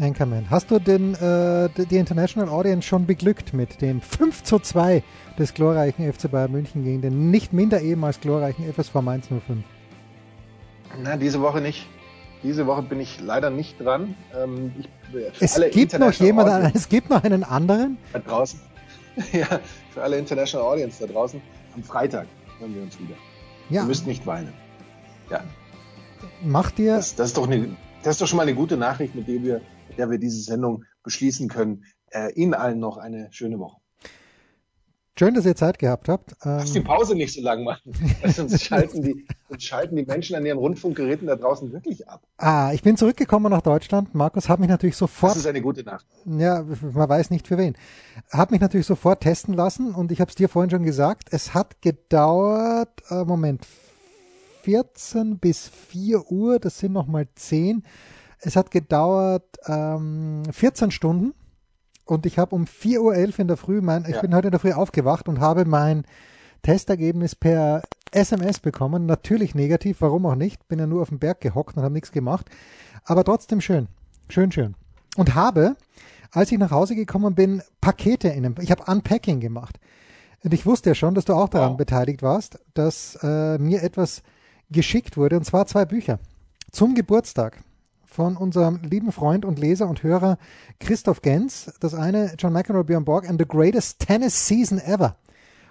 Anchorman. Hast du den, äh, die International Audience schon beglückt mit dem 5 zu 2 des glorreichen FC Bayern München gegen den nicht minder ehemals glorreichen FSV Mainz 05? Na, diese Woche nicht. Diese Woche bin ich leider nicht dran. Ähm, ich, es gibt noch jemanden, es gibt noch einen anderen. Da draußen. ja, für alle International Audience da draußen. Am Freitag hören wir uns wieder. Ja. Ihr müsst nicht weinen. Ja. Macht ihr. Das, das, ist doch eine, das ist doch schon mal eine gute Nachricht, mit der wir der wir diese Sendung beschließen können. Äh, Ihnen allen noch eine schöne Woche. Schön, dass ihr Zeit gehabt habt. Lass die Pause nicht so lang machen. sonst, schalten die, sonst schalten die Menschen an ihren Rundfunkgeräten da draußen wirklich ab. Ah, ich bin zurückgekommen nach Deutschland. Markus hat mich natürlich sofort. Das ist eine gute Nacht. Ja, man weiß nicht für wen. Hat mich natürlich sofort testen lassen und ich habe es dir vorhin schon gesagt. Es hat gedauert, äh, Moment, 14 bis 4 Uhr, das sind nochmal 10. Es hat gedauert ähm, 14 Stunden und ich habe um 4.11 Uhr in der Früh, mein, ja. ich bin heute in der Früh aufgewacht und habe mein Testergebnis per SMS bekommen. Natürlich negativ, warum auch nicht? Bin ja nur auf dem Berg gehockt und habe nichts gemacht. Aber trotzdem schön. Schön, schön. Und habe, als ich nach Hause gekommen bin, Pakete in einem, ich habe Unpacking gemacht. Und ich wusste ja schon, dass du auch daran wow. beteiligt warst, dass äh, mir etwas geschickt wurde, und zwar zwei Bücher. Zum Geburtstag von unserem lieben Freund und Leser und Hörer Christoph Gens. Das eine John McEnroe, Björn Borg and the greatest tennis season ever.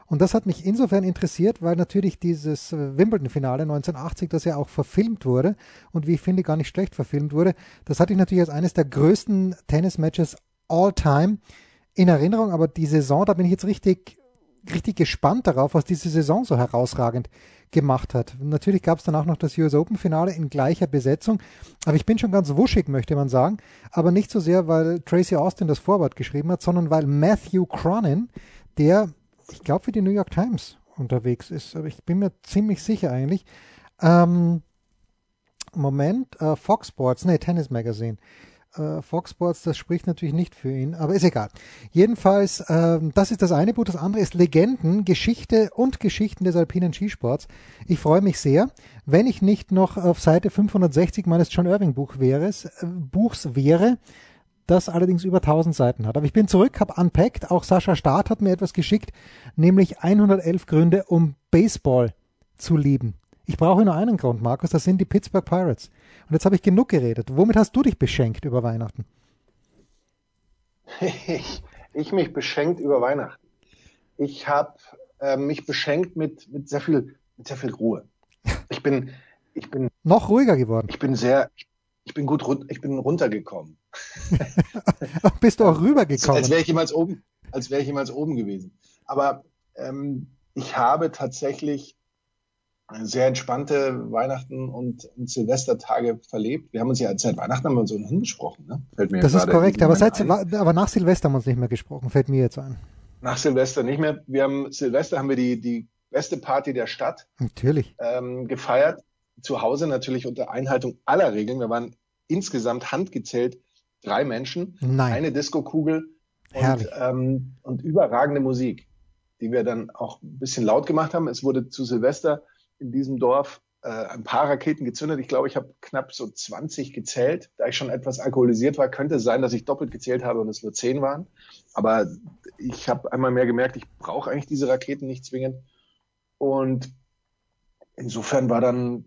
Und das hat mich insofern interessiert, weil natürlich dieses äh, Wimbledon-Finale 1980, das ja auch verfilmt wurde und wie ich finde gar nicht schlecht verfilmt wurde, das hatte ich natürlich als eines der größten Tennis-Matches all time in Erinnerung. Aber die Saison, da bin ich jetzt richtig, richtig gespannt darauf, was diese Saison so herausragend gemacht hat. Natürlich gab es dann auch noch das US Open Finale in gleicher Besetzung, aber ich bin schon ganz wuschig, möchte man sagen, aber nicht so sehr, weil Tracy Austin das Vorwort geschrieben hat, sondern weil Matthew Cronin, der, ich glaube, für die New York Times unterwegs ist, aber ich bin mir ziemlich sicher eigentlich, ähm, Moment, äh, Fox Sports, nee, Tennis Magazine, Fox Sports, das spricht natürlich nicht für ihn, aber ist egal. Jedenfalls, äh, das ist das eine Buch, das andere ist Legenden, Geschichte und Geschichten des alpinen Skisports. Ich freue mich sehr, wenn ich nicht noch auf Seite 560 meines John Irving Buch wäre, äh, Buchs wäre, das allerdings über 1000 Seiten hat. Aber ich bin zurück, habe unpackt, auch Sascha Staat hat mir etwas geschickt, nämlich 111 Gründe, um Baseball zu lieben. Ich brauche nur einen Grund, Markus, das sind die Pittsburgh Pirates. Und jetzt habe ich genug geredet. Womit hast du dich beschenkt über Weihnachten? Ich, ich mich beschenkt über Weihnachten. Ich habe äh, mich beschenkt mit, mit, sehr viel, mit sehr viel Ruhe. Ich bin, ich bin noch ruhiger geworden. Ich bin sehr, ich bin gut, ich bin runtergekommen. Bist du auch rübergekommen? Als, wäre ich jemals oben, als wäre ich jemals oben gewesen. Aber ähm, ich habe tatsächlich sehr entspannte Weihnachten und, und Silvestertage verlebt. Wir haben uns ja seit Weihnachten haben wir uns ohnehin gesprochen, ne? Fällt mir das ist korrekt, aber, seit, aber nach Silvester haben wir uns nicht mehr gesprochen, fällt mir jetzt ein. Nach Silvester nicht mehr. Wir haben Silvester haben wir die, die beste Party der Stadt natürlich. Ähm, gefeiert. Zu Hause natürlich unter Einhaltung aller Regeln. Wir waren insgesamt handgezählt drei Menschen, Nein. eine Disco-Kugel und, ähm, und überragende Musik, die wir dann auch ein bisschen laut gemacht haben. Es wurde zu Silvester in diesem Dorf äh, ein paar Raketen gezündet. Ich glaube, ich habe knapp so 20 gezählt. Da ich schon etwas alkoholisiert war, könnte es sein, dass ich doppelt gezählt habe und es nur 10 waren. Aber ich habe einmal mehr gemerkt, ich brauche eigentlich diese Raketen nicht zwingend. Und insofern war dann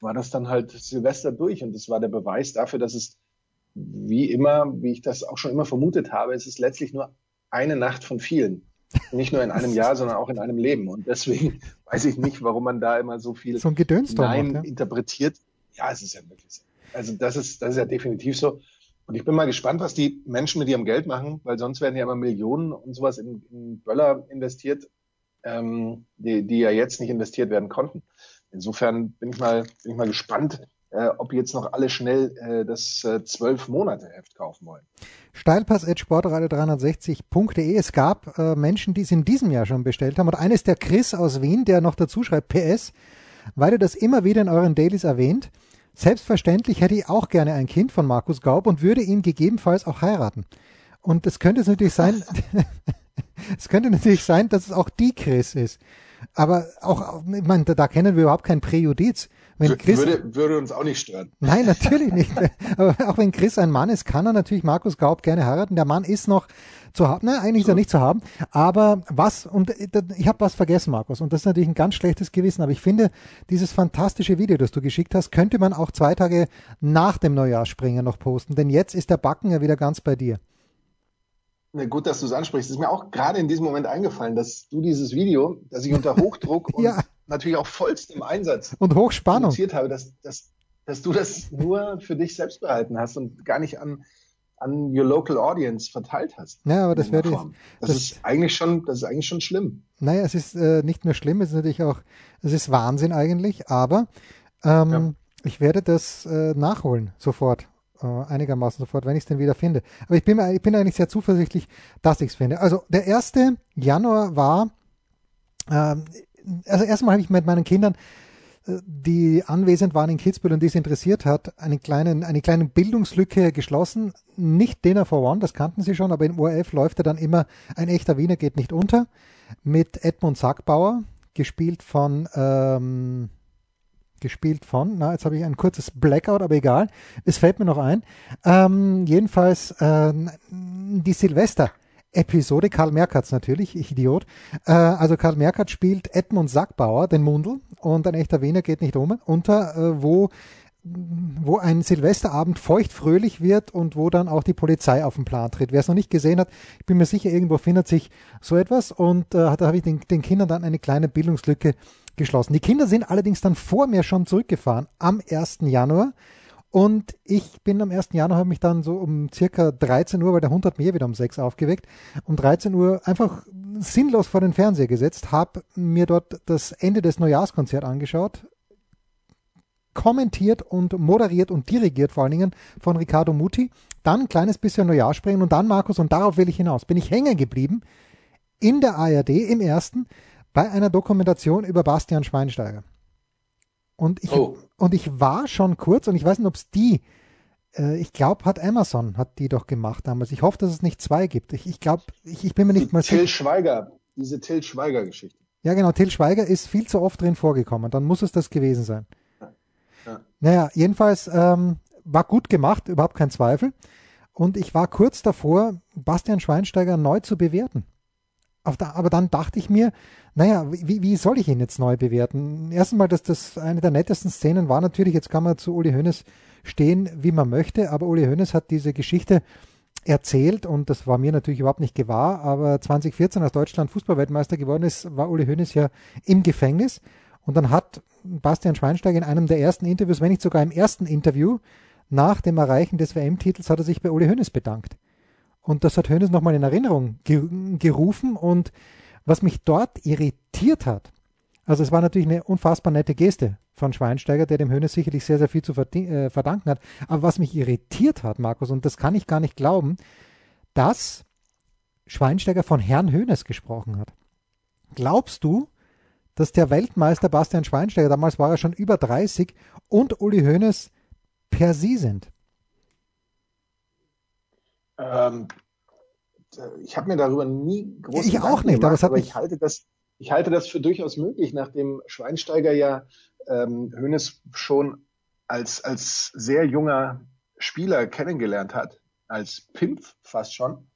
war das dann halt Silvester durch und das war der Beweis dafür, dass es wie immer, wie ich das auch schon immer vermutet habe, es ist letztlich nur eine Nacht von vielen. Nicht nur in einem Jahr, sondern auch in einem Leben. Und deswegen weiß ich nicht, warum man da immer so viel so Nein ja? interpretiert. Ja, es ist ja wirklich so. Also das ist, das ist ja definitiv so. Und ich bin mal gespannt, was die Menschen mit ihrem Geld machen, weil sonst werden ja immer Millionen und sowas in, in Böller investiert, ähm, die, die ja jetzt nicht investiert werden konnten. Insofern bin ich mal, bin ich mal gespannt, äh, ob jetzt noch alle schnell äh, das äh, zwölf äh, Monate Heft kaufen wollen. Steilpass.sportradio360.de. Es gab äh, Menschen, die es in diesem Jahr schon bestellt haben. Und eines der Chris aus Wien, der noch dazu schreibt, PS, weil ihr das immer wieder in euren Dailies erwähnt. Selbstverständlich hätte ich auch gerne ein Kind von Markus Gaub und würde ihn gegebenenfalls auch heiraten. Und es könnte natürlich sein, es könnte natürlich sein, dass es auch die Chris ist. Aber auch, ich meine, da, kennen wir überhaupt kein Präjudiz. Wenn Chris, würde, würde uns auch nicht stören. Nein, natürlich nicht. Aber auch wenn Chris ein Mann ist, kann er natürlich Markus Gaub gerne heiraten. Der Mann ist noch zu haben. Nein, eigentlich so. ist er nicht zu haben. Aber was, und ich habe was vergessen, Markus, und das ist natürlich ein ganz schlechtes Gewissen, aber ich finde, dieses fantastische Video, das du geschickt hast, könnte man auch zwei Tage nach dem Neujahrsspringen noch posten. Denn jetzt ist der Backen ja wieder ganz bei dir. Na gut, dass du es ansprichst. Es ist mir auch gerade in diesem Moment eingefallen, dass du dieses Video, das ich unter Hochdruck und ja. natürlich auch vollstem Einsatz und Hochspannung habe, dass, dass, dass du das nur für dich selbst behalten hast und gar nicht an, an your local audience verteilt hast. Ja, aber das wäre das, das, ist eigentlich schon, das ist eigentlich schon schlimm. Naja, es ist äh, nicht nur schlimm, es ist natürlich auch, es ist Wahnsinn eigentlich, aber ähm, ja. ich werde das äh, nachholen sofort äh, einigermaßen sofort, wenn ich es denn wieder finde. Aber ich bin, ich bin eigentlich sehr zuversichtlich, dass ich es finde. Also der 1. Januar war, äh, also erstmal habe ich mit meinen Kindern, äh, die anwesend waren in Kitzbühel und die es interessiert hat, eine kleine, eine kleine Bildungslücke geschlossen. Nicht Dinner for One, das kannten sie schon, aber in ORF läuft er dann immer Ein echter Wiener geht nicht unter mit Edmund Sackbauer, gespielt von ähm, gespielt von, na, jetzt habe ich ein kurzes Blackout, aber egal, es fällt mir noch ein. Ähm, jedenfalls äh, die Silvester. Episode, Karl Merkatz natürlich, ich Idiot. Äh, also Karl Merkatz spielt Edmund Sackbauer, den Mundel, und ein echter Wiener geht nicht um, unter, äh, wo wo ein Silvesterabend feucht fröhlich wird und wo dann auch die Polizei auf den Plan tritt. Wer es noch nicht gesehen hat, ich bin mir sicher, irgendwo findet sich so etwas und äh, da habe ich den, den Kindern dann eine kleine Bildungslücke geschlossen. Die Kinder sind allerdings dann vor mir schon zurückgefahren am 1. Januar. Und ich bin am 1. Januar, habe mich dann so um circa 13 Uhr, weil der Hund hat mir wieder um 6 aufgeweckt, um 13 Uhr einfach sinnlos vor den Fernseher gesetzt, habe mir dort das Ende des Neujahrskonzerts angeschaut, kommentiert und moderiert und dirigiert vor allen Dingen von Riccardo Muti, dann ein kleines bisschen Neujahrspringen und dann Markus und darauf will ich hinaus. Bin ich hängen geblieben in der ARD im ersten bei einer Dokumentation über Bastian Schweinsteiger. Und ich, oh. und ich war schon kurz, und ich weiß nicht, ob es die, äh, ich glaube, hat Amazon, hat die doch gemacht damals. Ich hoffe, dass es nicht zwei gibt. Ich, ich glaube, ich, ich bin mir nicht mal sicher. Till Schweiger, diese Till Schweiger-Geschichte. Ja, genau, Till Schweiger ist viel zu oft drin vorgekommen. Dann muss es das gewesen sein. Ja. Naja, jedenfalls ähm, war gut gemacht, überhaupt kein Zweifel. Und ich war kurz davor, Bastian Schweinsteiger neu zu bewerten. aber dann dachte ich mir, naja, wie, wie soll ich ihn jetzt neu bewerten? Erstens mal, dass das eine der nettesten Szenen war natürlich, jetzt kann man zu Uli Hoeneß stehen, wie man möchte, aber Uli Hoeneß hat diese Geschichte erzählt und das war mir natürlich überhaupt nicht gewahr, aber 2014, als Deutschland Fußballweltmeister geworden ist, war Uli Hoeneß ja im Gefängnis und dann hat Bastian Schweinsteiger in einem der ersten Interviews, wenn nicht sogar im ersten Interview nach dem Erreichen des WM-Titels, hat er sich bei Uli Hoeneß bedankt. Und das hat Hoeneß nochmal in Erinnerung gerufen und was mich dort irritiert hat, also es war natürlich eine unfassbar nette Geste von Schweinsteiger, der dem Hönes sicherlich sehr, sehr viel zu äh, verdanken hat. Aber was mich irritiert hat, Markus, und das kann ich gar nicht glauben, dass Schweinsteiger von Herrn Hönes gesprochen hat. Glaubst du, dass der Weltmeister Bastian Schweinsteiger, damals war er schon über 30, und Uli Hoeneß per Sie sind? Ähm, ich habe mir darüber nie groß Ich auch nicht, gemacht, aber, aber ich halte das, ich halte das für durchaus möglich, nachdem Schweinsteiger ja ähm, Hönes schon als, als sehr junger Spieler kennengelernt hat, als Pimp fast schon.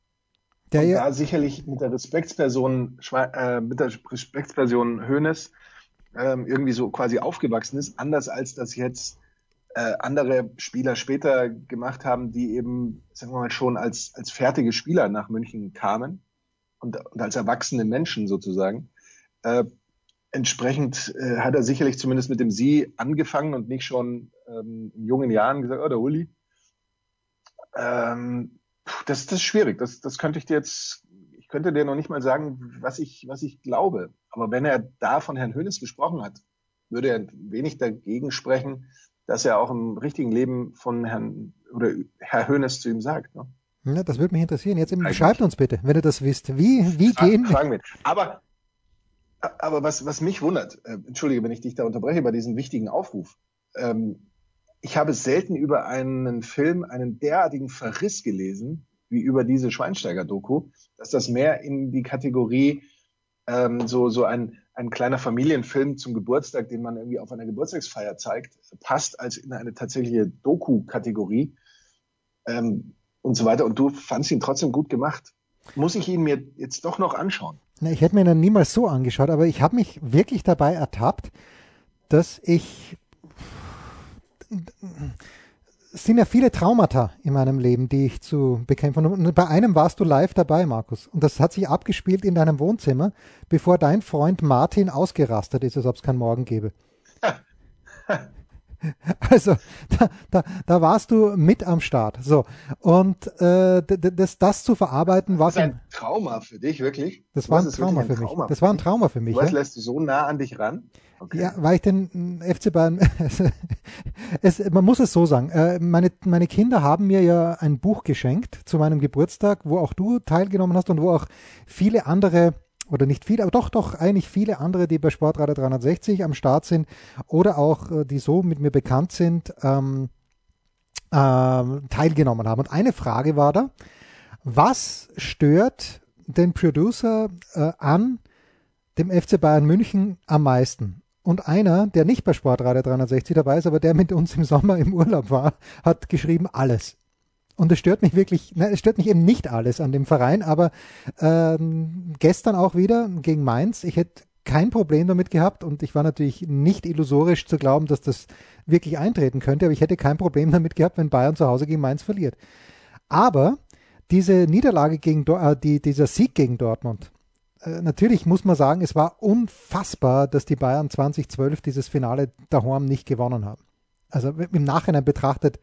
Der und da sicherlich mit der Respektsperson, äh, mit der Respektsperson Hönes ähm, irgendwie so quasi aufgewachsen ist, anders als das jetzt äh, andere Spieler später gemacht haben, die eben, sagen wir mal, schon als, als fertige Spieler nach München kamen und, und als erwachsene Menschen sozusagen. Äh, entsprechend äh, hat er sicherlich zumindest mit dem Sie angefangen und nicht schon ähm, in jungen Jahren gesagt, oh, der Uli. Ähm, das, das ist schwierig. Das, das könnte ich dir jetzt, ich könnte dir noch nicht mal sagen, was ich, was ich glaube. Aber wenn er da von Herrn Hönes gesprochen hat, würde er wenig dagegen sprechen, das er auch im richtigen Leben von Herrn oder Herr Hönes zu ihm sagt. Ne? Ja, das würde mich interessieren. Jetzt eben, schreibt uns bitte, wenn ihr das wisst. Wie, wie Fra gehen. Fragen wir. Aber, aber was, was mich wundert, äh, entschuldige, wenn ich dich da unterbreche bei diesem wichtigen Aufruf. Ähm, ich habe selten über einen Film einen derartigen Verriss gelesen, wie über diese Schweinsteiger-Doku, dass das mehr in die Kategorie ähm, so, so ein, ein kleiner Familienfilm zum Geburtstag, den man irgendwie auf einer Geburtstagsfeier zeigt, passt als in eine tatsächliche Doku-Kategorie ähm, und so weiter. Und du fandst ihn trotzdem gut gemacht. Muss ich ihn mir jetzt doch noch anschauen? Na, ich hätte mir ihn niemals so angeschaut, aber ich habe mich wirklich dabei ertappt, dass ich es sind ja viele Traumata in meinem Leben, die ich zu bekämpfen habe. Und bei einem warst du live dabei, Markus. Und das hat sich abgespielt in deinem Wohnzimmer, bevor dein Freund Martin ausgerastet ist, als ob es keinen Morgen gäbe. Also da, da, da warst du mit am Start. So und äh, das, das zu verarbeiten war ein Trauma für dich wirklich. Das war ein Trauma für mich. Das war ein Trauma für mich. Was ja? lässt du so nah an dich ran? Okay. Ja, weil ich den FC Bayern, es, man muss es so sagen, äh, meine, meine Kinder haben mir ja ein Buch geschenkt zu meinem Geburtstag, wo auch du teilgenommen hast und wo auch viele andere oder nicht viele, aber doch, doch eigentlich viele andere, die bei Sportradio 360 am Start sind oder auch äh, die so mit mir bekannt sind, ähm, äh, teilgenommen haben. Und eine Frage war da, was stört den Producer äh, an dem FC Bayern München am meisten? Und einer, der nicht bei Sportradio 360 dabei ist, aber der mit uns im Sommer im Urlaub war, hat geschrieben, alles. Und es stört mich wirklich, ne, es stört mich eben nicht alles an dem Verein, aber ähm, gestern auch wieder gegen Mainz, ich hätte kein Problem damit gehabt und ich war natürlich nicht illusorisch zu glauben, dass das wirklich eintreten könnte, aber ich hätte kein Problem damit gehabt, wenn Bayern zu Hause gegen Mainz verliert. Aber diese Niederlage gegen, äh, die, dieser Sieg gegen Dortmund, äh, natürlich muss man sagen, es war unfassbar, dass die Bayern 2012 dieses Finale daheim nicht gewonnen haben. Also im Nachhinein betrachtet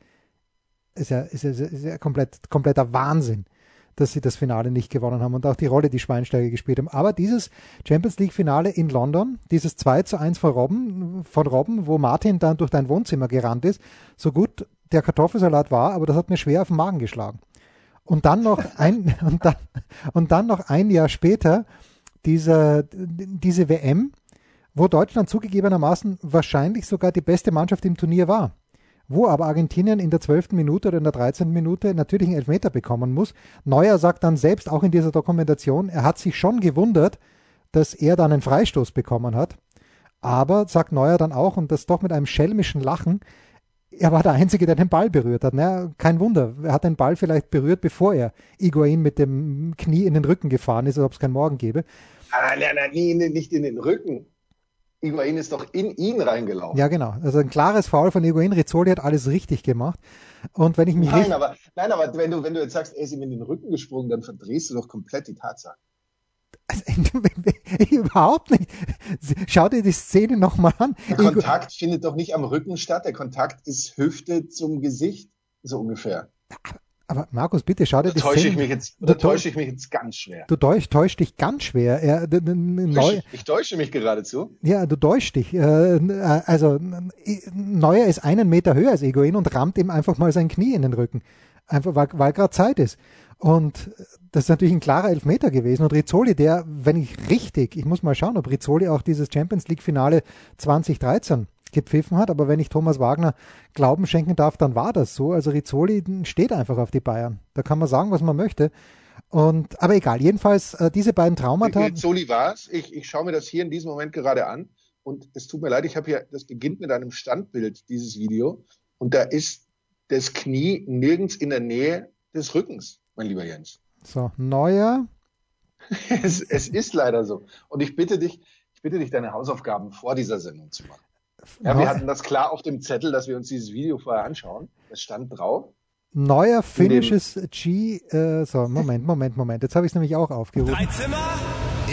ist ja, ist ja, ist ja komplett, kompletter Wahnsinn, dass sie das Finale nicht gewonnen haben und auch die Rolle, die Schweinsteiger gespielt haben. Aber dieses Champions League Finale in London, dieses 2 zu 1 von Robben, von Robben, wo Martin dann durch dein Wohnzimmer gerannt ist, so gut der Kartoffelsalat war, aber das hat mir schwer auf den Magen geschlagen. Und dann noch ein, und dann, und dann noch ein Jahr später diese, diese WM, wo Deutschland zugegebenermaßen wahrscheinlich sogar die beste Mannschaft im Turnier war. Wo aber Argentinien in der 12. Minute oder in der 13. Minute natürlich einen Elfmeter bekommen muss. Neuer sagt dann selbst auch in dieser Dokumentation, er hat sich schon gewundert, dass er dann einen Freistoß bekommen hat. Aber, sagt Neuer dann auch, und das doch mit einem schelmischen Lachen, er war der Einzige, der den Ball berührt hat. Na, kein Wunder. Er hat den Ball vielleicht berührt, bevor er Iguain mit dem Knie in den Rücken gefahren ist, als ob es keinen Morgen gäbe. Nein, nein, nein, nicht in den Rücken. Iguain ist doch in ihn reingelaufen. Ja, genau. Also ein klares Foul von Iguain. Rizzoli hat alles richtig gemacht. Und wenn ich mich nein, aber, nein, aber wenn du, wenn du jetzt sagst, er ist ihm in den Rücken gesprungen, dann verdrehst du doch komplett die Tatsache. Also, überhaupt nicht. Schau dir die Szene nochmal an. Der Kontakt ich, findet doch nicht am Rücken statt. Der Kontakt ist Hüfte zum Gesicht, so ungefähr. Aber Markus, bitte schau dir da täusche Szene. ich mich jetzt, da täusche ich mich jetzt ganz schwer. Du täusch, täuschst dich ganz schwer. Er, neu, ich, ich täusche mich geradezu. Ja, du täuschst dich. Äh, also Neuer ist einen Meter höher als Egoin und rammt ihm einfach mal sein Knie in den Rücken. Einfach weil, weil gerade Zeit ist. Und das ist natürlich ein klarer Elfmeter gewesen. Und Rizzoli, der, wenn ich richtig, ich muss mal schauen, ob Rizzoli auch dieses Champions League Finale 2013 gepfiffen hat. Aber wenn ich Thomas Wagner Glauben schenken darf, dann war das so. Also Rizzoli steht einfach auf die Bayern. Da kann man sagen, was man möchte. Und, aber egal, jedenfalls äh, diese beiden Traumata. Rizzoli war es. Ich, ich schaue mir das hier in diesem Moment gerade an. Und es tut mir leid, ich habe hier, das beginnt mit einem Standbild, dieses Video. Und da ist das Knie nirgends in der Nähe des Rückens, mein lieber Jens. So, neuer. es, es ist leider so. Und ich bitte dich, ich bitte dich, deine Hausaufgaben vor dieser Sendung zu machen. Ja, wir hatten das klar auf dem Zettel, dass wir uns dieses Video vorher anschauen. Es stand drauf. Neuer finnisches G. Äh, so, Moment, Moment, Moment. Jetzt habe ich es nämlich auch aufgerufen. Drei Zimmer.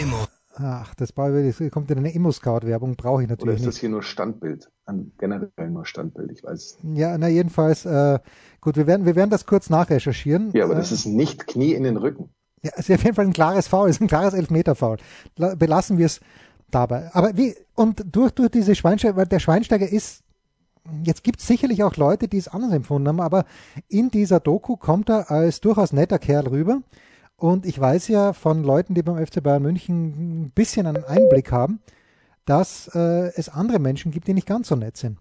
Immo. Ach, das, das kommt in eine Immo-Scout-Werbung, brauche ich natürlich Oder ist das hier nur Standbild? Generell nur Standbild, ich weiß. Ja, na jedenfalls, äh, gut, wir werden, wir werden das kurz nachrecherchieren. Ja, aber äh, das ist nicht Knie in den Rücken. Ja, ist auf jeden Fall ein klares Foul, ist ein klares Elfmeter-Foul. Belassen wir es dabei. Aber wie, und durch, durch diese Schweinsteiger, weil der Schweinsteiger ist jetzt gibt es sicherlich auch Leute, die es anders empfunden haben, aber in dieser Doku kommt er als durchaus netter Kerl rüber. Und ich weiß ja von Leuten, die beim FC Bayern München ein bisschen einen Einblick haben, dass äh, es andere Menschen gibt, die nicht ganz so nett sind.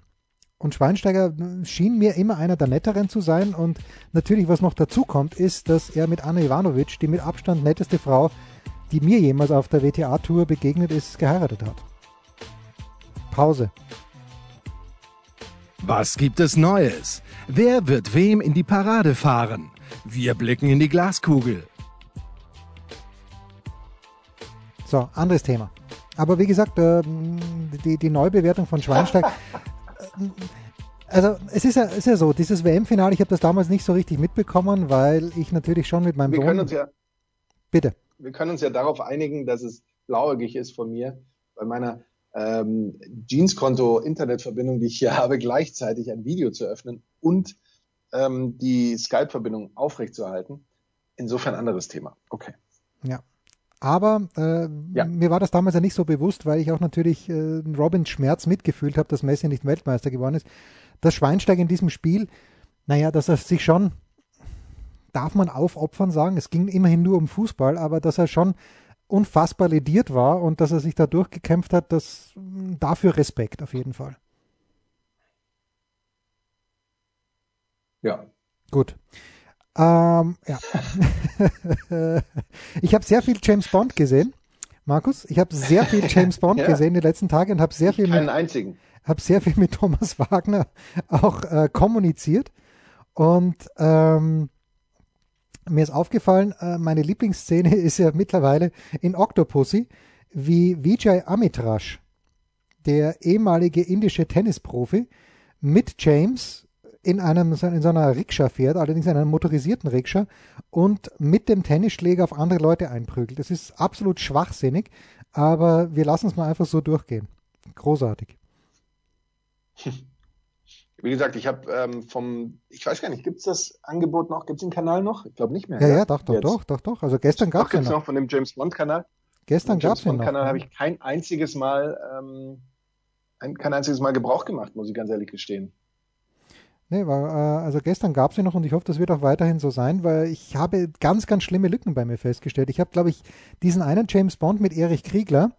Und Schweinsteiger schien mir immer einer der Netteren zu sein. Und natürlich, was noch dazu kommt, ist, dass er mit Anna Ivanovic, die mit Abstand netteste Frau, die mir jemals auf der WTA-Tour begegnet ist, geheiratet hat. Pause. Was gibt es Neues? Wer wird wem in die Parade fahren? Wir blicken in die Glaskugel. So, anderes Thema. Aber wie gesagt, äh, die, die Neubewertung von Schweinsteiger. Äh, also es ist ja, ist ja so, dieses WM-Finale, ich habe das damals nicht so richtig mitbekommen, weil ich natürlich schon mit meinem wir Sohn... Können uns ja, bitte. Wir können uns ja darauf einigen, dass es blauäugig ist von mir, bei meiner ähm, Jeans-Konto-Internetverbindung, die ich hier habe, gleichzeitig ein Video zu öffnen und ähm, die Skype-Verbindung aufrechtzuerhalten. Insofern anderes Thema. Okay. Ja. Aber äh, ja. mir war das damals ja nicht so bewusst, weil ich auch natürlich äh, Robins Schmerz mitgefühlt habe, dass Messi nicht Weltmeister geworden ist. Dass Schweinsteiger in diesem Spiel, naja, dass er sich schon, darf man aufopfern sagen, es ging immerhin nur um Fußball, aber dass er schon unfassbar lediert war und dass er sich da durchgekämpft hat, das dafür Respekt auf jeden Fall. Ja. Gut. Ähm, ja. ich habe sehr viel James Bond gesehen. Markus, ich habe sehr viel James Bond ja. gesehen die letzten Tage und habe sehr viel mit, einzigen. Hab sehr viel mit Thomas Wagner auch äh, kommuniziert und ähm, mir ist aufgefallen, äh, meine Lieblingsszene ist ja mittlerweile in Octopussy, wie Vijay Amitrash, der ehemalige indische Tennisprofi, mit James in einem in so einer Rikscha fährt, allerdings in einem motorisierten Rikscha und mit dem Tennisschläger auf andere Leute einprügelt. Das ist absolut schwachsinnig, aber wir lassen es mal einfach so durchgehen. Großartig. Wie gesagt, ich habe ähm, vom, ich weiß gar nicht, gibt es das Angebot noch? Gibt es den Kanal noch? Ich glaube nicht mehr. Ja, ja, ja doch, doch, doch, doch, doch. Also gestern gab es ja noch. noch von dem James Bond Kanal. Gestern gab es ja noch. Kanal habe ich kein einziges Mal, ähm, ein, kein einziges Mal Gebrauch gemacht, muss ich ganz ehrlich gestehen. Nee, war, äh, also gestern gab es ihn noch und ich hoffe, das wird auch weiterhin so sein, weil ich habe ganz, ganz schlimme Lücken bei mir festgestellt. Ich habe, glaube ich, diesen einen James Bond mit Erich Kriegler,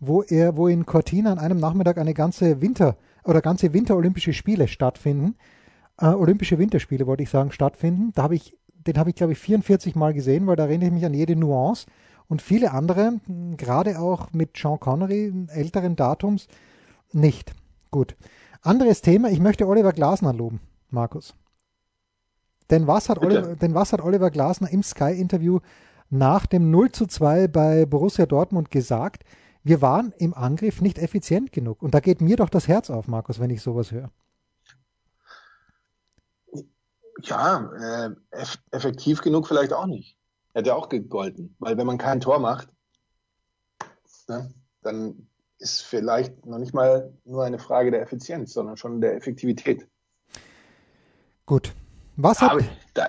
wo er, wo in Cortina an einem Nachmittag eine ganze Winter- oder ganze Winterolympische Spiele stattfinden. Äh, Olympische Winterspiele wollte ich sagen, stattfinden. Da habe ich, den habe ich, glaube ich, 44 Mal gesehen, weil da erinnere ich mich an jede Nuance. Und viele andere, gerade auch mit Sean Connery, älteren Datums, nicht. Gut. Anderes Thema, ich möchte Oliver Glasner loben, Markus. Denn was hat, Oliver, denn was hat Oliver Glasner im Sky-Interview nach dem 0 zu 2 bei Borussia Dortmund gesagt? Wir waren im Angriff nicht effizient genug. Und da geht mir doch das Herz auf, Markus, wenn ich sowas höre. Ja, äh, eff effektiv genug vielleicht auch nicht. Hätte auch gegolten, weil wenn man kein Tor macht, ne, dann ist vielleicht noch nicht mal nur eine Frage der Effizienz, sondern schon der Effektivität. Gut. Was hat. Da,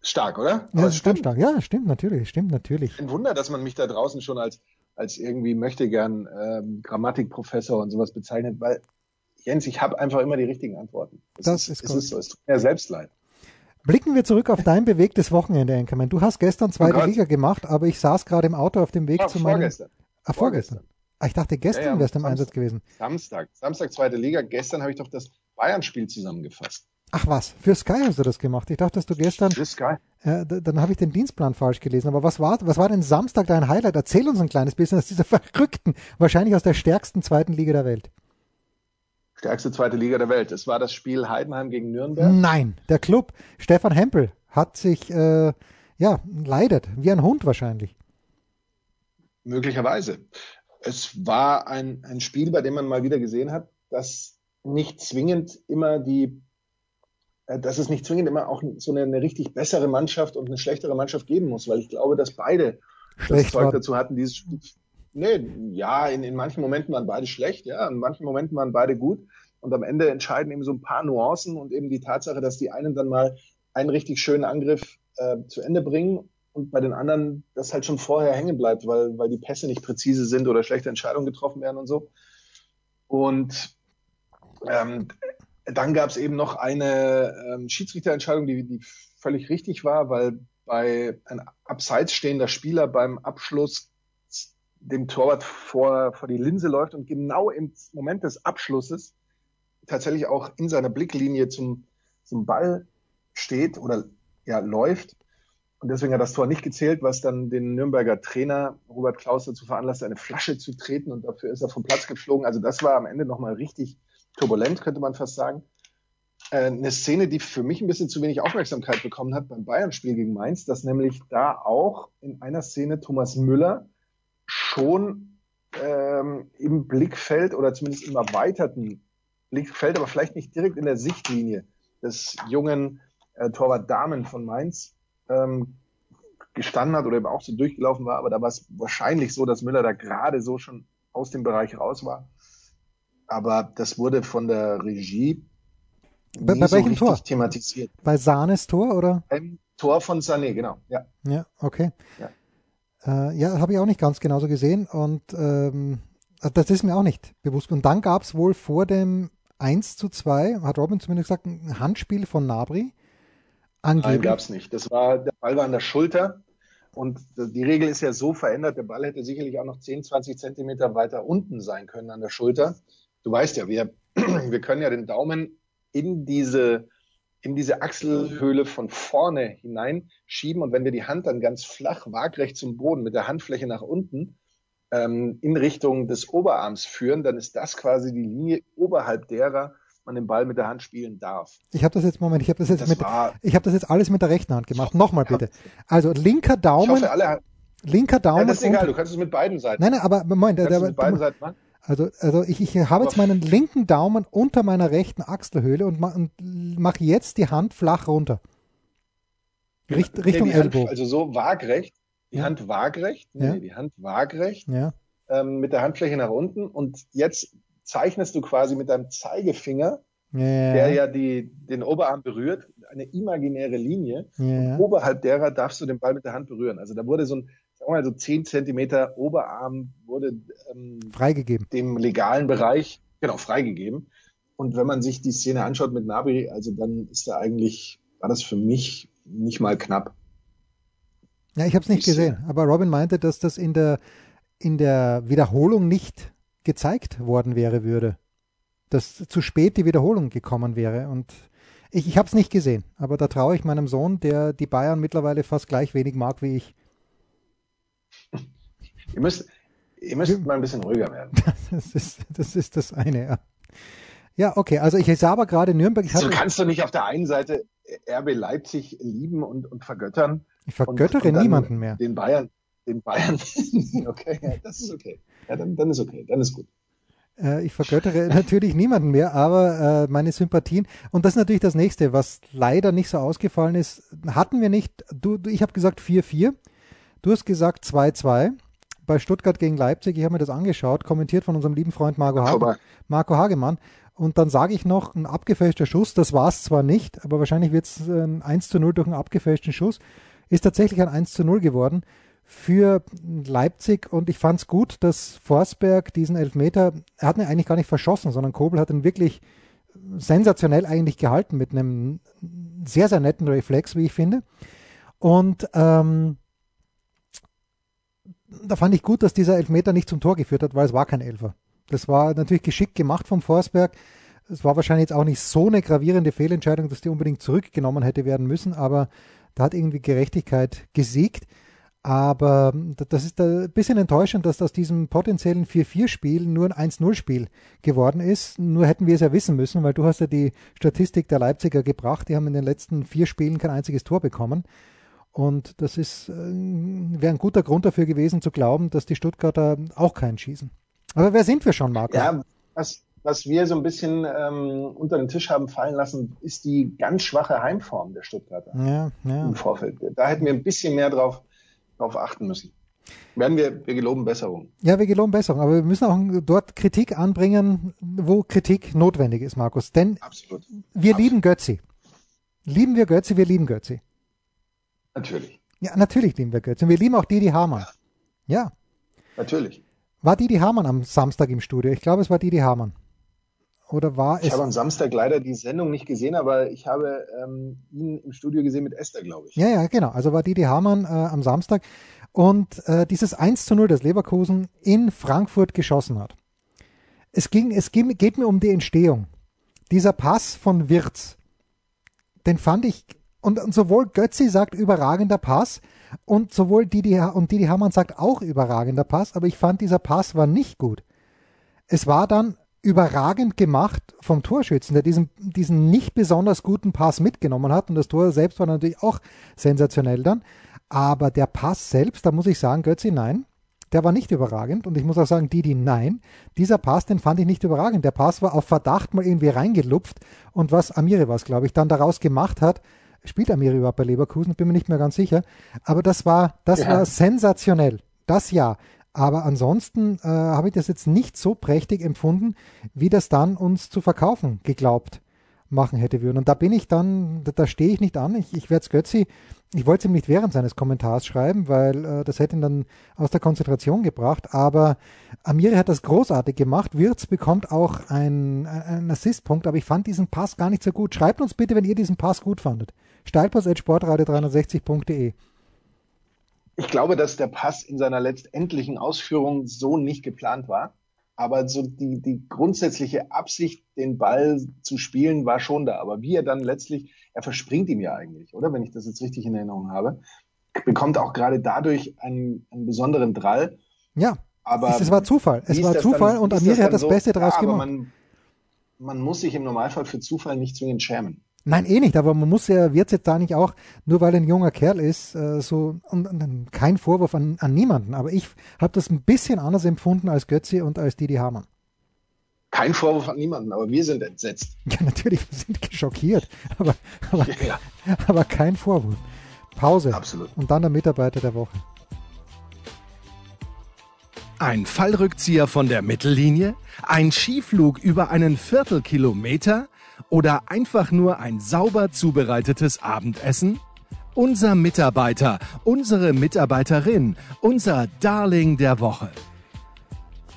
stark, oder? Ja, stimmt stark. Ja, stimmt natürlich, stimmt natürlich. Ein Wunder, dass man mich da draußen schon als als irgendwie möchte gern ähm, Grammatikprofessor und sowas bezeichnet, weil Jens, ich habe einfach immer die richtigen Antworten. Es das ist, ist. Ist so. Es tut mir selbst leid. Blicken wir zurück auf dein bewegtes Wochenende, Enkermann. Du hast gestern zweite oh Liga gemacht, aber ich saß gerade im Auto auf dem Weg ah, zu meinem... Vorgestern. Ah, vorgestern. Ah, ich dachte, gestern ja, ja, wärst du im Einsatz gewesen. Samstag. Samstag, zweite Liga. Gestern habe ich doch das Bayern-Spiel zusammengefasst. Ach was, für Sky hast du das gemacht. Ich dachte, dass du gestern. Für Sky. Äh, dann habe ich den Dienstplan falsch gelesen. Aber was war, was war denn Samstag dein Highlight? Erzähl uns ein kleines bisschen aus dieser verrückten, wahrscheinlich aus der stärksten zweiten Liga der Welt. Stärkste zweite Liga der Welt. Es war das Spiel Heidenheim gegen Nürnberg. Nein, der Club Stefan Hempel hat sich, äh, ja, leidet. Wie ein Hund wahrscheinlich. Möglicherweise. Es war ein, ein Spiel, bei dem man mal wieder gesehen hat, dass nicht zwingend immer die dass es nicht zwingend immer auch so eine, eine, richtig bessere Mannschaft und eine schlechtere Mannschaft geben muss, weil ich glaube, dass beide Schlecht das Zeug dazu hatten, dieses Spiel. Nee, ja, in, in manchen Momenten waren beide schlecht, ja, in manchen Momenten waren beide gut. Und am Ende entscheiden eben so ein paar Nuancen und eben die Tatsache, dass die einen dann mal einen richtig schönen Angriff äh, zu Ende bringen und bei den anderen das halt schon vorher hängen bleibt, weil, weil die Pässe nicht präzise sind oder schlechte Entscheidungen getroffen werden und so. Und ähm, dann gab es eben noch eine ähm, Schiedsrichterentscheidung, die, die völlig richtig war, weil bei ein abseits stehender Spieler beim Abschluss dem Torwart vor, vor die Linse läuft und genau im Moment des Abschlusses tatsächlich auch in seiner Blicklinie zum, zum Ball steht oder ja läuft. Und deswegen hat das Tor nicht gezählt, was dann den Nürnberger Trainer Robert Klaus dazu veranlasst, eine Flasche zu treten und dafür ist er vom Platz geflogen. Also das war am Ende nochmal richtig turbulent, könnte man fast sagen. Äh, eine Szene, die für mich ein bisschen zu wenig Aufmerksamkeit bekommen hat beim Bayern-Spiel gegen Mainz, dass nämlich da auch in einer Szene Thomas Müller schon ähm, im Blickfeld oder zumindest im erweiterten Blickfeld, aber vielleicht nicht direkt in der Sichtlinie des jungen äh, Torwart Damen von Mainz ähm, gestanden hat oder eben auch so durchgelaufen war, aber da war es wahrscheinlich so, dass Müller da gerade so schon aus dem Bereich raus war. Aber das wurde von der Regie bei, bei welchem so Tor? thematisiert. Bei Sahnes Tor oder? Beim Tor von Sané, genau. Ja. Ja, okay. Ja. Äh, ja, habe ich auch nicht ganz genauso gesehen und ähm, das ist mir auch nicht bewusst. Und dann gab es wohl vor dem 1 zu 2, hat Robin zumindest gesagt, ein Handspiel von Nabri. Angeblich. Nein, gab es nicht. Das war, der Ball war an der Schulter und die Regel ist ja so verändert, der Ball hätte sicherlich auch noch 10, 20 Zentimeter weiter unten sein können an der Schulter. Du weißt ja, wir, wir können ja den Daumen in diese in diese Achselhöhle von vorne hineinschieben und wenn wir die Hand dann ganz flach, waagrecht zum Boden mit der Handfläche nach unten ähm, in Richtung des Oberarms führen, dann ist das quasi die Linie oberhalb derer man den Ball mit der Hand spielen darf. Ich habe das jetzt Moment, ich habe das jetzt das mit ich habe das jetzt alles mit der rechten Hand gemacht. Nochmal bitte. Also linker Daumen. Ich hoffe, alle, linker Daumen. Ja, das ist egal, du kannst es mit beiden Seiten. Nein, nein, aber Moment, der, mit beiden Seiten machen? Also, also ich, ich habe jetzt meinen linken Daumen unter meiner rechten Achselhöhle und, ma, und mache jetzt die Hand flach runter. Richt, ja, Richtung Ellbogen. also so waagrecht, die ja. Hand waagrecht, nee, ja. die Hand waagrecht, ja. ähm, mit der Handfläche nach unten und jetzt zeichnest du quasi mit deinem Zeigefinger, der ja die, den Oberarm berührt, eine imaginäre Linie. Und oberhalb derer darfst du den Ball mit der Hand berühren. Also da wurde so ein, sagen wir mal so 10 Zentimeter Oberarm wurde ähm, freigegeben. Dem legalen Bereich, genau, freigegeben. Und wenn man sich die Szene anschaut mit Nabi, also dann ist da eigentlich, war das für mich nicht mal knapp. Ja, ich habe es nicht gesehen, aber Robin meinte, dass das in der, in der Wiederholung nicht gezeigt worden wäre würde. Dass zu spät die Wiederholung gekommen wäre. Und ich, ich habe es nicht gesehen, aber da traue ich meinem Sohn, der die Bayern mittlerweile fast gleich wenig mag wie ich. Ihr müsst, ihr müsst mal ein bisschen ruhiger werden. Das ist das, ist das eine, ja. Ja, okay, also ich sah aber gerade Nürnberg. So kannst du nicht auf der einen Seite RB Leipzig lieben und, und vergöttern. Ich vergöttere und, und niemanden mehr. Den Bayern, den Bayern. okay, ja, das ist okay. Ja, dann, dann ist okay, dann ist gut. Äh, ich vergöttere natürlich niemanden mehr, aber äh, meine Sympathien. Und das ist natürlich das nächste, was leider nicht so ausgefallen ist. Hatten wir nicht, du, du ich habe gesagt 4-4, du hast gesagt 2-2 bei Stuttgart gegen Leipzig. Ich habe mir das angeschaut, kommentiert von unserem lieben Freund Marco, Hage, Marco Hagemann. Und dann sage ich noch, ein abgefälschter Schuss, das war es zwar nicht, aber wahrscheinlich wird es ein 1 zu 0 durch einen abgefälschten Schuss. Ist tatsächlich ein 1 zu 0 geworden für Leipzig und ich fand es gut, dass Forsberg diesen Elfmeter, er hat ihn eigentlich gar nicht verschossen, sondern Kobel hat ihn wirklich sensationell eigentlich gehalten mit einem sehr, sehr netten Reflex, wie ich finde. Und ähm, da fand ich gut, dass dieser Elfmeter nicht zum Tor geführt hat, weil es war kein Elfer. Das war natürlich geschickt gemacht vom Forsberg. Es war wahrscheinlich jetzt auch nicht so eine gravierende Fehlentscheidung, dass die unbedingt zurückgenommen hätte werden müssen, aber da hat irgendwie Gerechtigkeit gesiegt. Aber das ist ein bisschen enttäuschend, dass aus diesem potenziellen 4-4-Spiel nur ein 1-0-Spiel geworden ist. Nur hätten wir es ja wissen müssen, weil du hast ja die Statistik der Leipziger gebracht. Die haben in den letzten vier Spielen kein einziges Tor bekommen. Und das ist äh, wäre ein guter Grund dafür gewesen zu glauben, dass die Stuttgarter auch keinen schießen. Aber wer sind wir schon, Marco? Ja, was, was wir so ein bisschen ähm, unter den Tisch haben fallen lassen, ist die ganz schwache Heimform der Stuttgarter ja, ja. im Vorfeld. Da hätten wir ein bisschen mehr drauf, drauf achten müssen. Werden wir, wir geloben Besserung. Ja, wir geloben Besserung, aber wir müssen auch dort Kritik anbringen, wo Kritik notwendig ist, Markus. Denn Absolut. wir Absolut. lieben Götzi. Lieben wir Götzi, wir lieben Götzi. Natürlich. Ja, natürlich lieben wir Götzi. Und wir lieben auch Didi Hamann. Ja. Natürlich. War Didi Hamann am Samstag im Studio? Ich glaube, es war Didi Hamann. oder war ich es? Ich habe am Samstag leider die Sendung nicht gesehen, aber ich habe ähm, ihn im Studio gesehen mit Esther, glaube ich. Ja, ja, genau. Also war Didi Hamann äh, am Samstag und äh, dieses 1 zu 0, das Leverkusen in Frankfurt geschossen hat. Es ging, es geht, geht mir um die Entstehung. Dieser Pass von Wirz, den fand ich, und, und sowohl Götzi sagt überragender Pass, und sowohl Didi, und Didi Hamann sagt auch überragender Pass, aber ich fand dieser Pass war nicht gut. Es war dann überragend gemacht vom Torschützen, der diesen, diesen nicht besonders guten Pass mitgenommen hat und das Tor selbst war natürlich auch sensationell dann. Aber der Pass selbst, da muss ich sagen, Götzi, nein, der war nicht überragend und ich muss auch sagen, Didi, nein, dieser Pass, den fand ich nicht überragend. Der Pass war auf Verdacht mal irgendwie reingelupft und was Amiri was, glaube ich, dann daraus gemacht hat, spielt Amiri überhaupt bei Leverkusen, bin mir nicht mehr ganz sicher, aber das war, das ja. war sensationell. Das ja. Aber ansonsten äh, habe ich das jetzt nicht so prächtig empfunden, wie das dann uns zu verkaufen geglaubt machen hätte würden. Und da bin ich dann, da, da stehe ich nicht an. Ich, ich werde es Götzi, ich wollte es ihm nicht während seines Kommentars schreiben, weil äh, das hätte ihn dann aus der Konzentration gebracht. Aber Amiri hat das großartig gemacht. Wirtz bekommt auch einen ein Assistpunkt, aber ich fand diesen Pass gar nicht so gut. Schreibt uns bitte, wenn ihr diesen Pass gut fandet. Steilpass.sportradio360.de ich glaube, dass der Pass in seiner letztendlichen Ausführung so nicht geplant war. Aber so die, die grundsätzliche Absicht, den Ball zu spielen, war schon da. Aber wie er dann letztlich, er verspringt ihm ja eigentlich, oder? Wenn ich das jetzt richtig in Erinnerung habe, bekommt auch gerade dadurch einen, einen besonderen Drall. Ja, aber es, war Zufall. Es war Zufall dann, und Amiri hat das so, Beste draus ja, gemacht. Man, man muss sich im Normalfall für Zufall nicht zwingend schämen. Nein, eh nicht, aber man muss ja, wird jetzt da nicht auch, nur weil ein junger Kerl ist, äh, so, und, und kein Vorwurf an, an niemanden, aber ich habe das ein bisschen anders empfunden als Götzi und als Didi Hamann. Kein Vorwurf an niemanden, aber wir sind entsetzt. Ja, natürlich, wir sind schockiert, aber, aber, ja. aber kein Vorwurf. Pause. Absolut. Und dann der Mitarbeiter der Woche. Ein Fallrückzieher von der Mittellinie? Ein Skiflug über einen Viertelkilometer? Oder einfach nur ein sauber zubereitetes Abendessen? Unser Mitarbeiter, unsere Mitarbeiterin, unser Darling der Woche.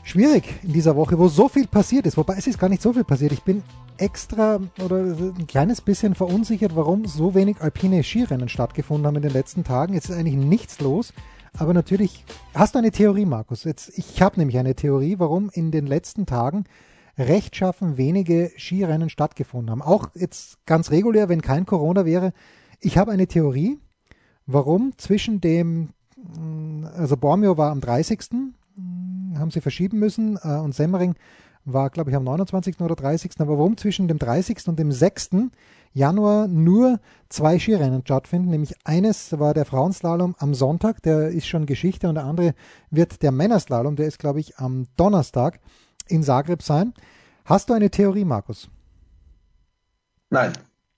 Schwierig in dieser Woche, wo so viel passiert ist. Wobei es ist gar nicht so viel passiert. Ich bin extra oder ein kleines bisschen verunsichert, warum so wenig alpine Skirennen stattgefunden haben in den letzten Tagen. Jetzt ist eigentlich nichts los. Aber natürlich, hast du eine Theorie, Markus? Jetzt, ich habe nämlich eine Theorie, warum in den letzten Tagen rechtschaffen wenige Skirennen stattgefunden haben. Auch jetzt ganz regulär, wenn kein Corona wäre. Ich habe eine Theorie, warum zwischen dem, mm, also Bormio war am 30. Mm, haben sie verschieben müssen äh, und Semmering war, glaube ich, am 29. oder 30. Aber warum zwischen dem 30. und dem 6. Januar nur zwei Skirennen stattfinden, nämlich eines war der Frauenslalom am Sonntag, der ist schon Geschichte, und der andere wird der Männerslalom, der ist, glaube ich, am Donnerstag in Zagreb sein. Hast du eine Theorie, Markus? Nein,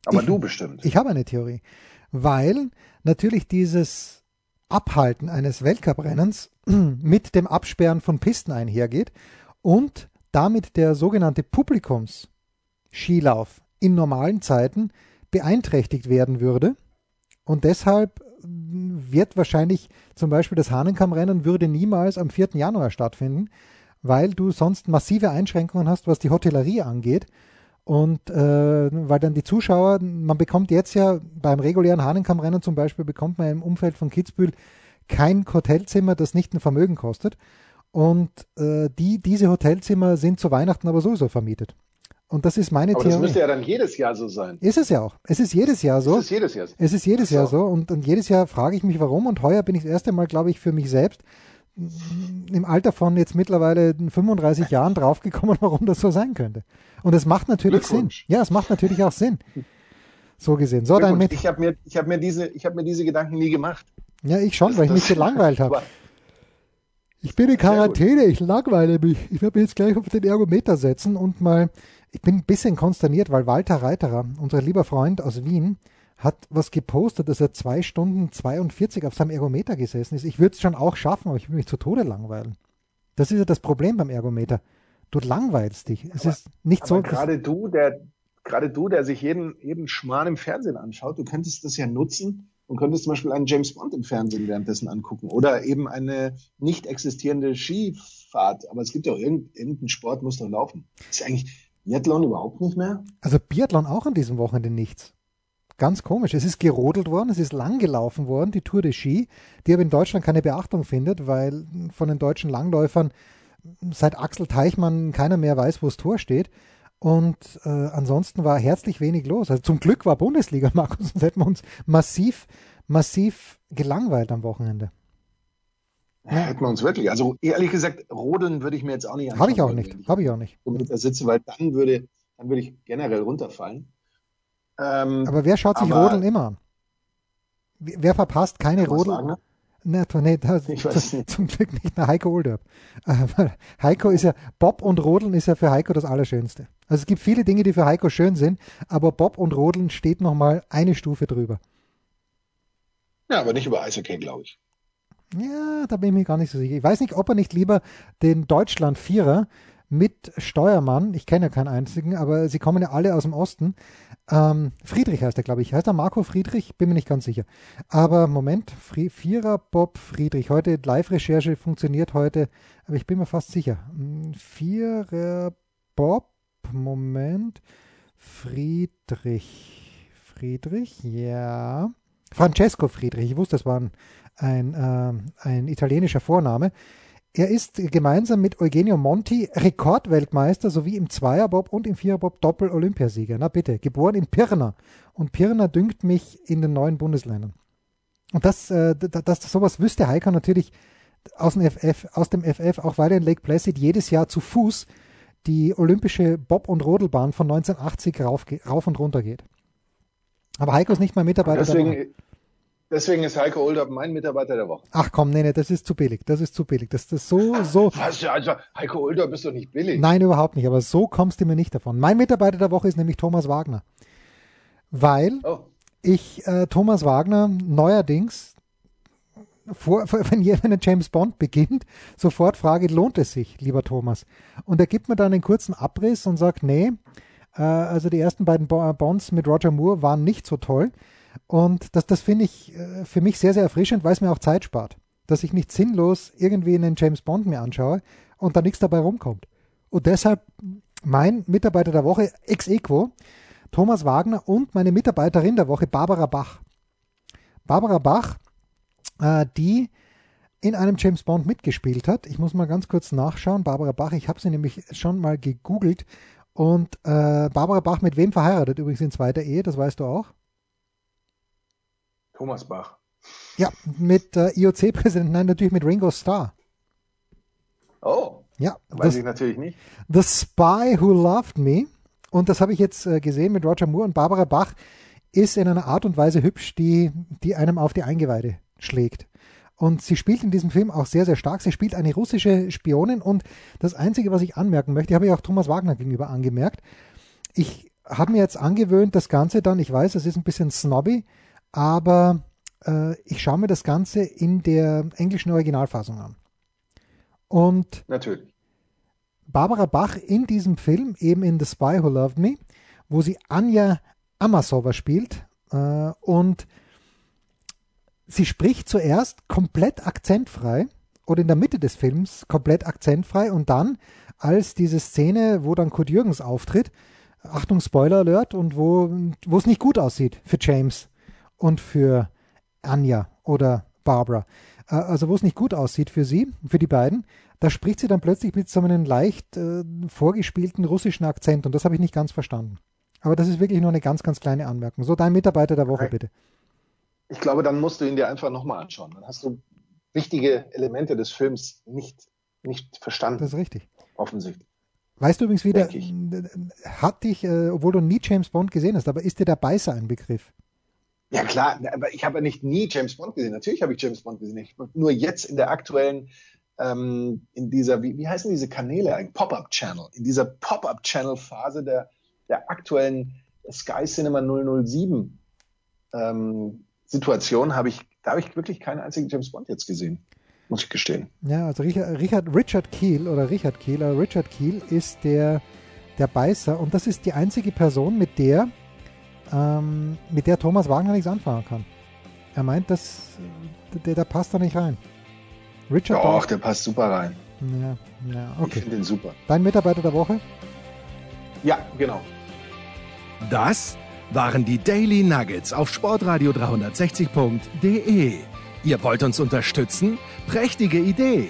aber ich, du bestimmt. Ich habe eine Theorie, weil natürlich dieses Abhalten eines Weltcuprennens mit dem Absperren von Pisten einhergeht und damit der sogenannte Publikumsskilauf in normalen Zeiten beeinträchtigt werden würde. Und deshalb wird wahrscheinlich zum Beispiel das Hahnenkammrennen würde niemals am 4. Januar stattfinden, weil du sonst massive Einschränkungen hast, was die Hotellerie angeht. Und äh, weil dann die Zuschauer, man bekommt jetzt ja beim regulären Hahnenkammrennen zum Beispiel, bekommt man im Umfeld von Kitzbühel kein Hotelzimmer, das nicht ein Vermögen kostet. Und äh, die, diese Hotelzimmer sind zu Weihnachten aber sowieso vermietet. Und das ist meine aber Theorie. Das müsste ja dann jedes Jahr so sein. Ist es ja auch. Es ist jedes Jahr so. Es ist jedes Jahr so. Es ist jedes Jahr so. Und, und jedes Jahr frage ich mich, warum. Und heuer bin ich das erste Mal, glaube ich, für mich selbst im Alter von jetzt mittlerweile 35 Jahren draufgekommen, warum das so sein könnte. Und es macht natürlich Sinn. Ja, es macht natürlich auch Sinn. So gesehen. So, dann mit. Ich habe mir, ich habe mir diese, ich habe mir diese Gedanken nie gemacht. Ja, ich schon, das, weil ich mich gelangweilt habe. Ich bin in Quarantäne, ich langweile mich. Ich werde mich jetzt gleich auf den Ergometer setzen und mal, ich bin ein bisschen konsterniert, weil Walter Reiterer, unser lieber Freund aus Wien, hat was gepostet, dass er zwei Stunden 42 auf seinem Ergometer gesessen ist. Ich würde es schon auch schaffen, aber ich würde mich zu Tode langweilen. Das ist ja das Problem beim Ergometer. Du langweilst dich. Es aber, ist nicht so. Gerade du, der, gerade du, der sich jeden, jeden Schmarrn im Fernsehen anschaut, du könntest das ja nutzen und könntest zum Beispiel einen James Bond im Fernsehen währenddessen angucken oder eben eine nicht existierende Skifahrt. Aber es gibt ja auch irgendeinen Sport, muss doch laufen. Das ist eigentlich, Biathlon überhaupt nicht mehr? Also Biathlon auch an diesem Wochenende nichts. Ganz komisch. Es ist gerodelt worden, es ist lang gelaufen worden, die Tour de Ski, die aber in Deutschland keine Beachtung findet, weil von den deutschen Langläufern seit Axel Teichmann keiner mehr weiß, wo das Tor steht. Und äh, ansonsten war herzlich wenig los. Also zum Glück war Bundesliga, Markus, sonst hätten wir uns massiv, massiv gelangweilt am Wochenende. Ja. Hätten wir uns wirklich. Also ehrlich gesagt, rodeln würde ich mir jetzt auch nicht anschauen. Habe ich auch nicht. Habe ich auch nicht. Mit der sitze, weil dann würde, dann würde ich generell runterfallen. Ähm, aber wer schaut sich Rodeln immer an? Wer verpasst keine Rodel? Ne, nee, das, ich weiß nicht. zum Glück nicht nach Heiko Olderb. Heiko ist ja, Bob und Rodeln ist ja für Heiko das Allerschönste. Also es gibt viele Dinge, die für Heiko schön sind, aber Bob und Rodeln steht nochmal eine Stufe drüber. Ja, aber nicht über Eishockey, glaube ich. Ja, da bin ich mir gar nicht so sicher. Ich weiß nicht, ob er nicht lieber den Deutschland-Vierer mit Steuermann, ich kenne ja keinen einzigen, aber sie kommen ja alle aus dem Osten. Ähm, Friedrich heißt er, glaube ich. Heißt er Marco Friedrich? Bin mir nicht ganz sicher. Aber Moment, Fri Vierer Bob Friedrich. Heute Live-Recherche funktioniert heute, aber ich bin mir fast sicher. Hm, Vierer Bob, Moment, Friedrich. Friedrich, ja. Francesco Friedrich, ich wusste, das war ein, ein, äh, ein italienischer Vorname. Er ist gemeinsam mit Eugenio Monti Rekordweltmeister sowie im Zweierbob und im Viererbob Doppel-Olympiasieger. Na bitte, geboren in Pirna. Und Pirna dünkt mich in den neuen Bundesländern. Und das, äh, das, sowas wüsste Heiko natürlich aus dem, FF, aus dem FF, auch weil er in Lake Placid jedes Jahr zu Fuß die olympische Bob- und Rodelbahn von 1980 rauf, rauf und runter geht. Aber Heiko ist nicht mal Mitarbeiter. Deswegen, Deswegen ist Heiko Older mein Mitarbeiter der Woche. Ach komm, nee, nee, das ist zu billig. Das ist zu billig. Das ist so, so. Was, also, Heiko Older bist doch nicht billig. Nein, überhaupt nicht. Aber so kommst du mir nicht davon. Mein Mitarbeiter der Woche ist nämlich Thomas Wagner. Weil oh. ich äh, Thomas Wagner neuerdings, vor, wenn, wenn ein James Bond beginnt, sofort frage, lohnt es sich, lieber Thomas? Und er gibt mir dann einen kurzen Abriss und sagt, nee, äh, also die ersten beiden Bonds mit Roger Moore waren nicht so toll. Und das, das finde ich äh, für mich sehr, sehr erfrischend, weil es mir auch Zeit spart. Dass ich nicht sinnlos irgendwie einen James Bond mir anschaue und da nichts dabei rumkommt. Und deshalb mein Mitarbeiter der Woche ex equo, Thomas Wagner und meine Mitarbeiterin der Woche, Barbara Bach. Barbara Bach, äh, die in einem James Bond mitgespielt hat. Ich muss mal ganz kurz nachschauen. Barbara Bach, ich habe sie nämlich schon mal gegoogelt. Und äh, Barbara Bach mit wem verheiratet? Übrigens in zweiter Ehe, das weißt du auch. Thomas Bach. Ja, mit äh, IOC-Präsidenten, nein, natürlich mit Ringo Starr. Oh. Ja. Weiß das, ich natürlich nicht. The Spy Who Loved Me. Und das habe ich jetzt äh, gesehen mit Roger Moore und Barbara Bach ist in einer Art und Weise hübsch, die, die einem auf die Eingeweide schlägt. Und sie spielt in diesem Film auch sehr, sehr stark. Sie spielt eine russische Spionin und das Einzige, was ich anmerken möchte, habe ich auch Thomas Wagner gegenüber angemerkt. Ich habe mir jetzt angewöhnt, das Ganze dann, ich weiß, es ist ein bisschen snobby, aber äh, ich schaue mir das Ganze in der englischen Originalfassung an. Und natürlich. Barbara Bach in diesem Film, eben in The Spy Who Loved Me, wo sie Anja Amasova spielt äh, und sie spricht zuerst komplett akzentfrei oder in der Mitte des Films komplett akzentfrei und dann, als diese Szene, wo dann Kurt Jürgens auftritt, Achtung Spoiler Alert und wo, wo es nicht gut aussieht für James, und für Anja oder Barbara. Äh, also wo es nicht gut aussieht für sie, für die beiden, da spricht sie dann plötzlich mit so einem leicht äh, vorgespielten russischen Akzent und das habe ich nicht ganz verstanden. Aber das ist wirklich nur eine ganz, ganz kleine Anmerkung. So, dein Mitarbeiter der Woche bitte. Ich glaube, dann musst du ihn dir einfach nochmal anschauen. Dann hast du wichtige Elemente des Films nicht, nicht verstanden. Das ist richtig. Offensichtlich. Weißt du übrigens wieder, hat dich, äh, obwohl du nie James Bond gesehen hast, aber ist dir der Beißer ein Begriff? Ja klar, aber ich habe ja nicht nie James Bond gesehen. Natürlich habe ich James Bond gesehen. Ich, nur jetzt in der aktuellen, ähm, in dieser, wie, wie heißen diese Kanäle? Pop-up-Channel. In dieser Pop-up-Channel-Phase der, der aktuellen Sky Cinema 007 ähm, Situation habe ich, da habe ich wirklich keinen einzigen James Bond jetzt gesehen. Muss ich gestehen. Ja, also Richard, Richard, Richard Keel oder Richard Keel, Richard Keel ist der, der Beißer und das ist die einzige Person, mit der ähm, mit der Thomas Wagner nichts anfangen kann. Er meint, dass der, der passt da nicht rein. Richard Doch, der passt super rein. Ja, ja, okay. Ich finde den super. Dein Mitarbeiter der Woche? Ja, genau. Das waren die Daily Nuggets auf sportradio 360.de. Ihr wollt uns unterstützen? Prächtige Idee!